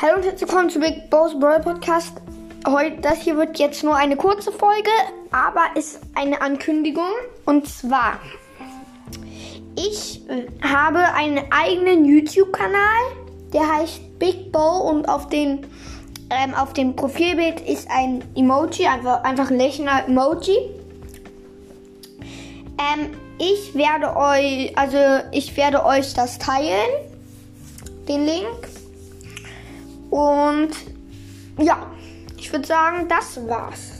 Hallo und herzlich willkommen zu Big Boss Brawl Podcast. Heute, das hier wird jetzt nur eine kurze Folge, aber ist eine Ankündigung. Und zwar, ich äh, habe einen eigenen YouTube-Kanal, der heißt Big Bow und auf den ähm, auf dem Profilbild ist ein Emoji, einfach, einfach ein lächelnder Emoji. Ähm, ich werde euch, also ich werde euch das teilen, den Link. Und ja, ich würde sagen, das war's.